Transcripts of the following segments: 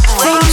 From With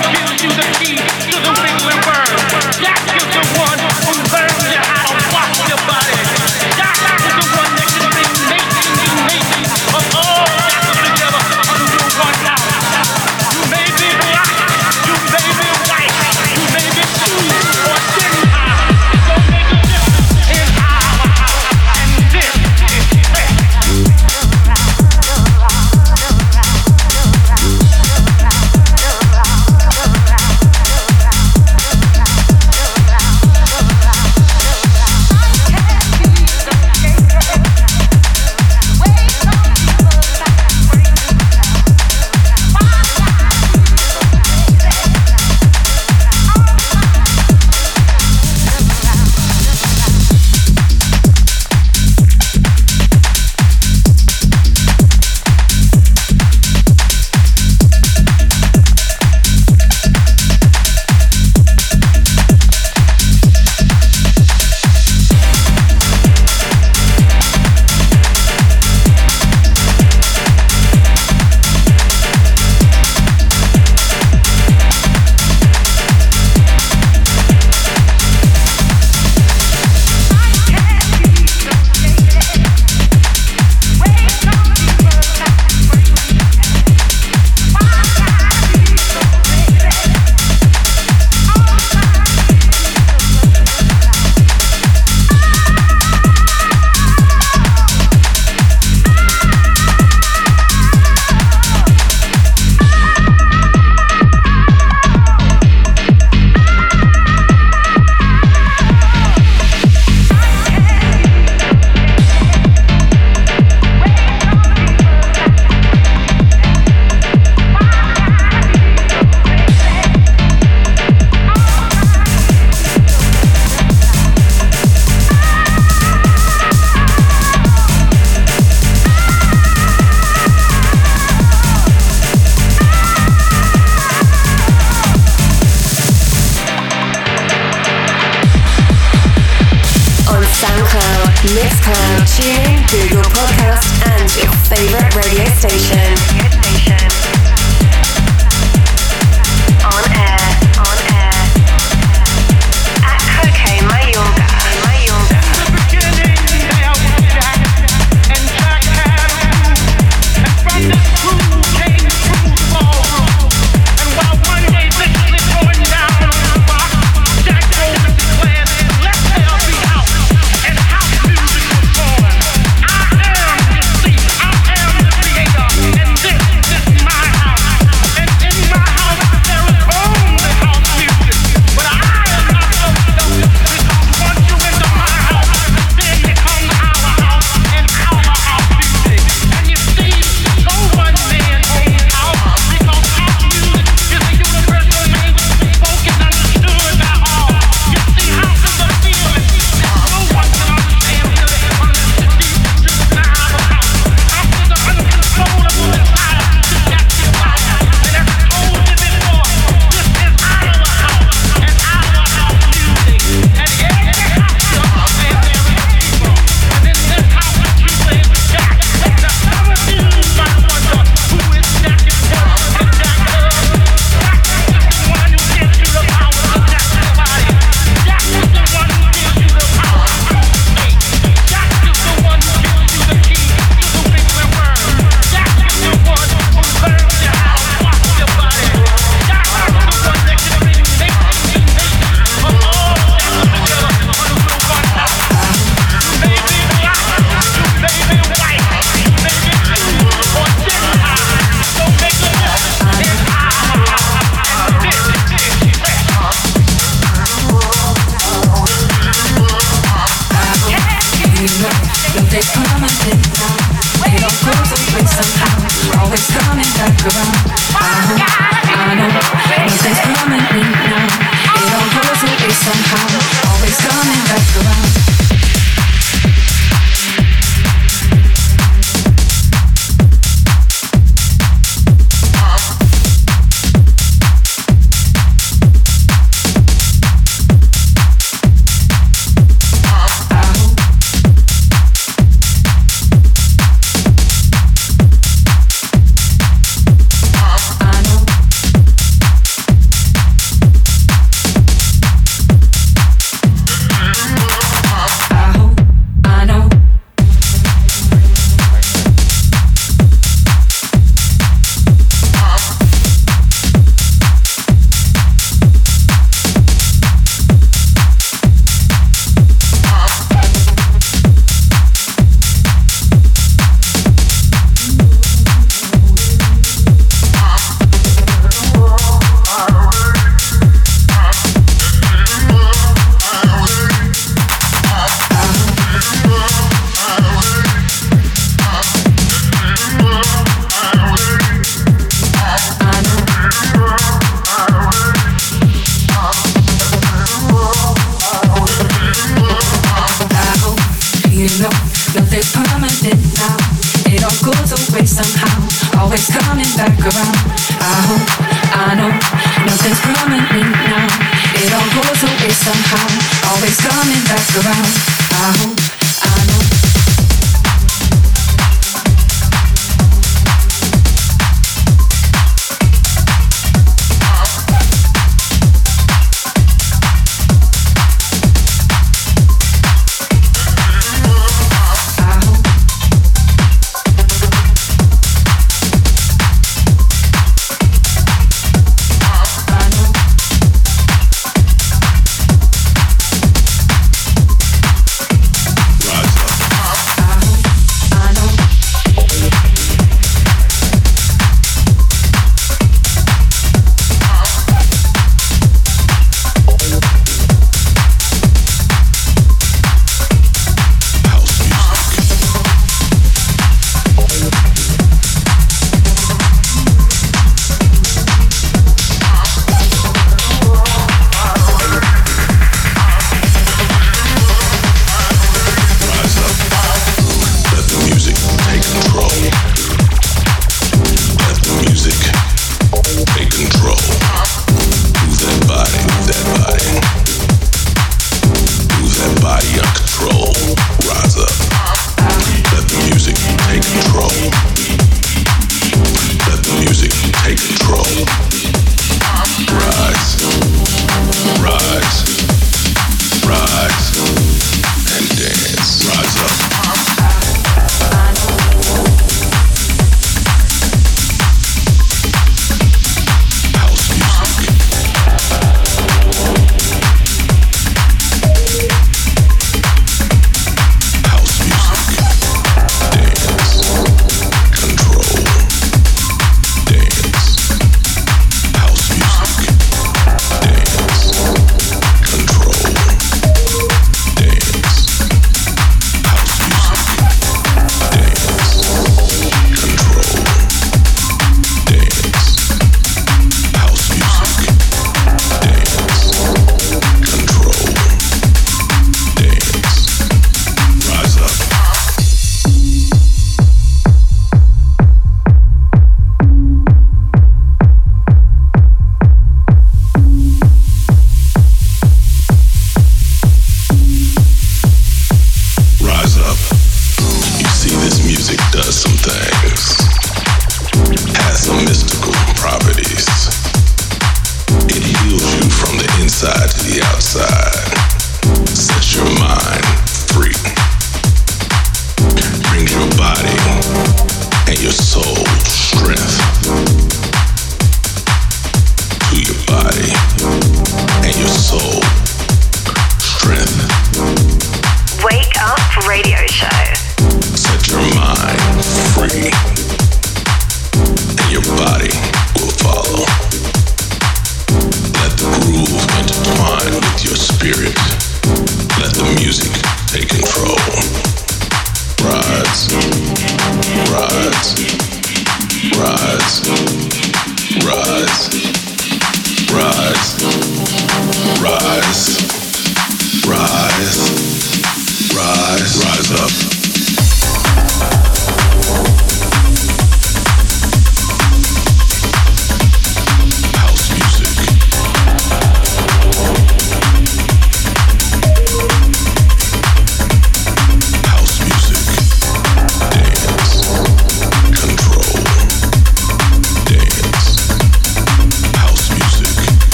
gives you the key.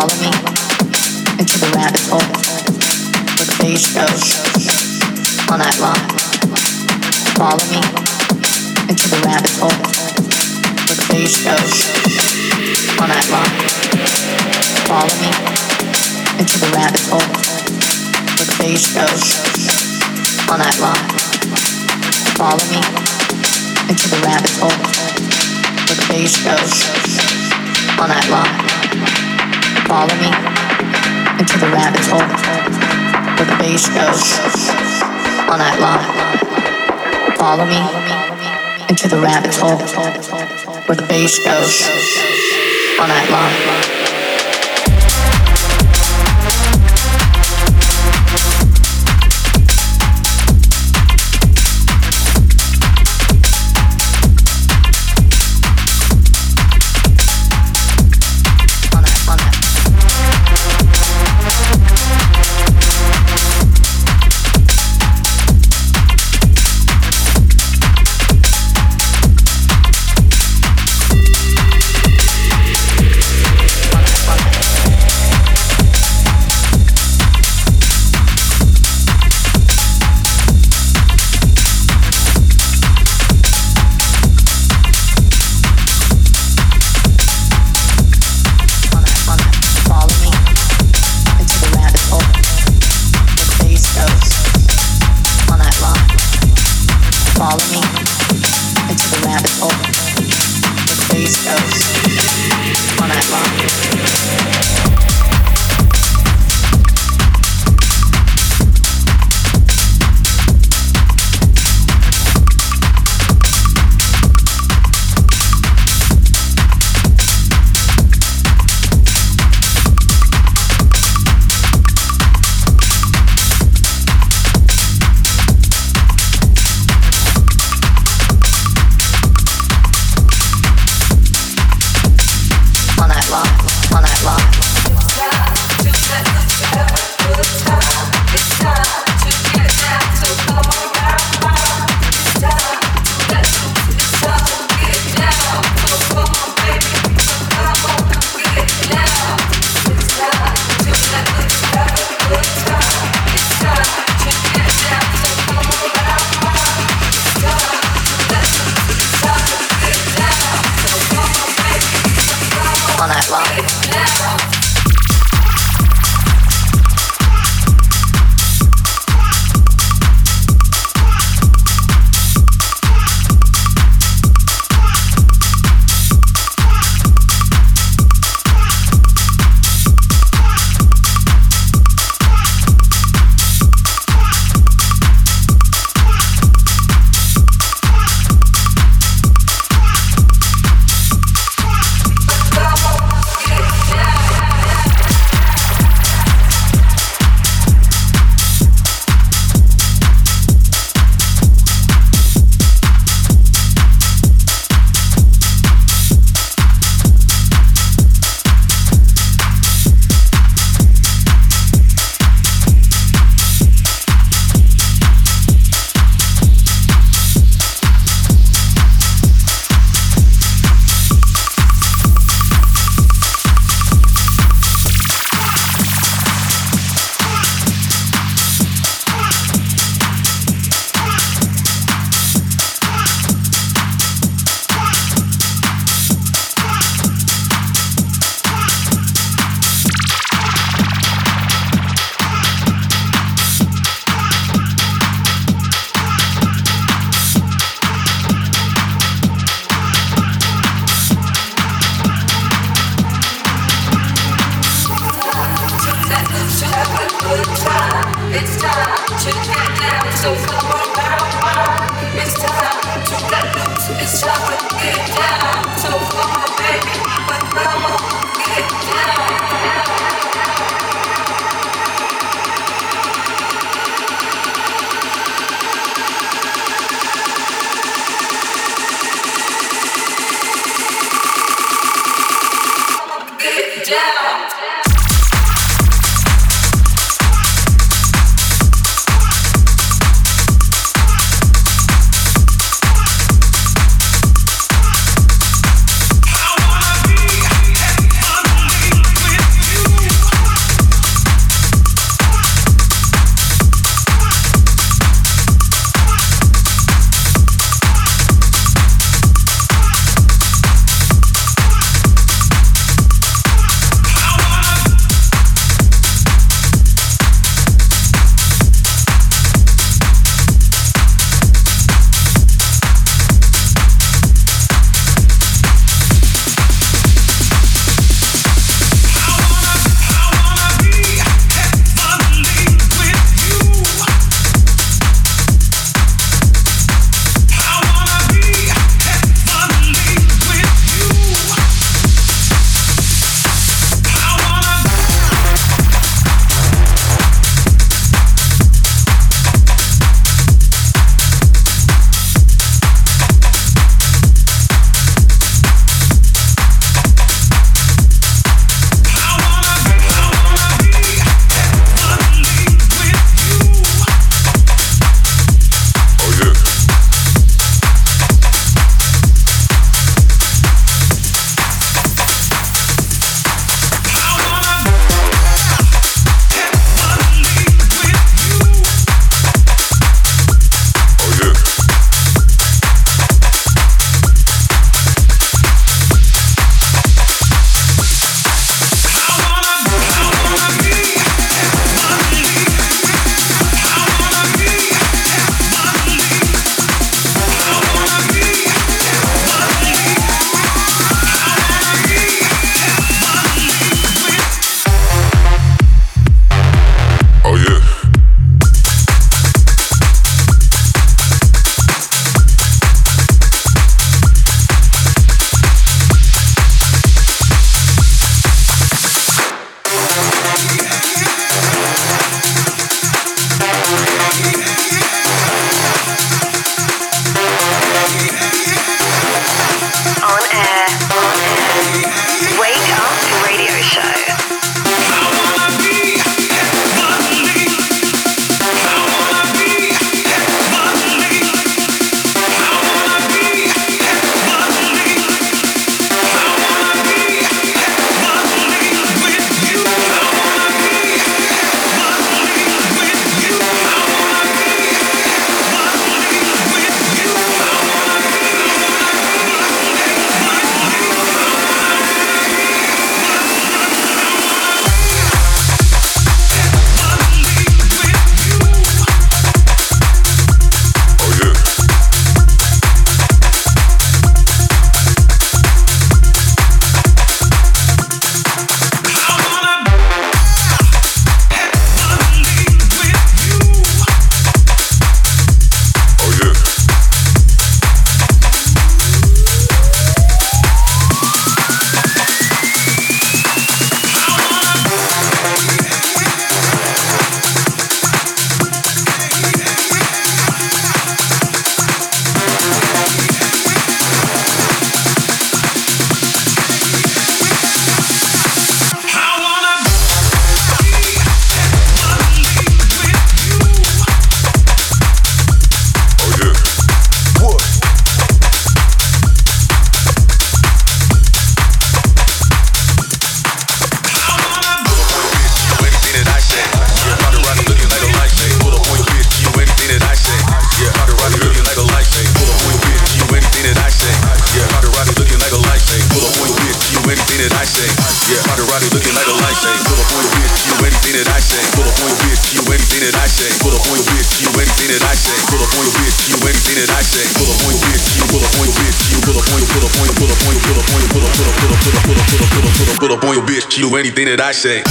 Follow me into the rabbit hole where the bass goes on that line. Follow me into the rabbit hole where the bass goes on that line. Follow me into the rabbit hole where the bass goes on that line. Follow me into the rabbit hole where the bass goes on that line. Follow me. Into the rabbit hole where the bass goes. All night long. Follow me. Into the rabbit hole where the bass goes I say.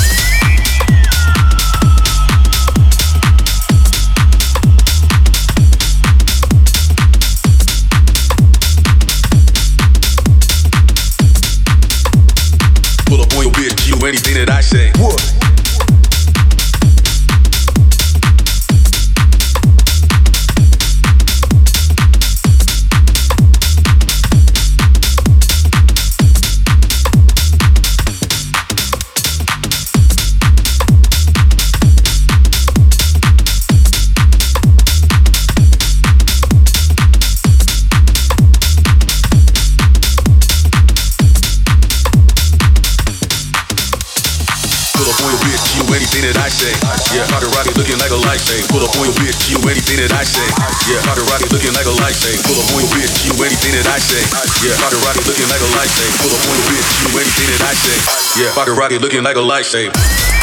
Pull up on your bitch, you anything that I say. Say. Pull up bitch, you anything that I say. Yeah, Maserati looking like a light say. Pull up bitch, you anything that I say. Yeah, Maserati looking like a light say.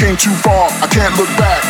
Came too far, I can't look back.